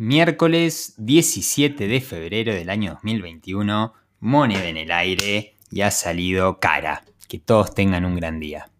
Miércoles 17 de febrero del año 2021, moneda en el aire y ha salido cara. Que todos tengan un gran día.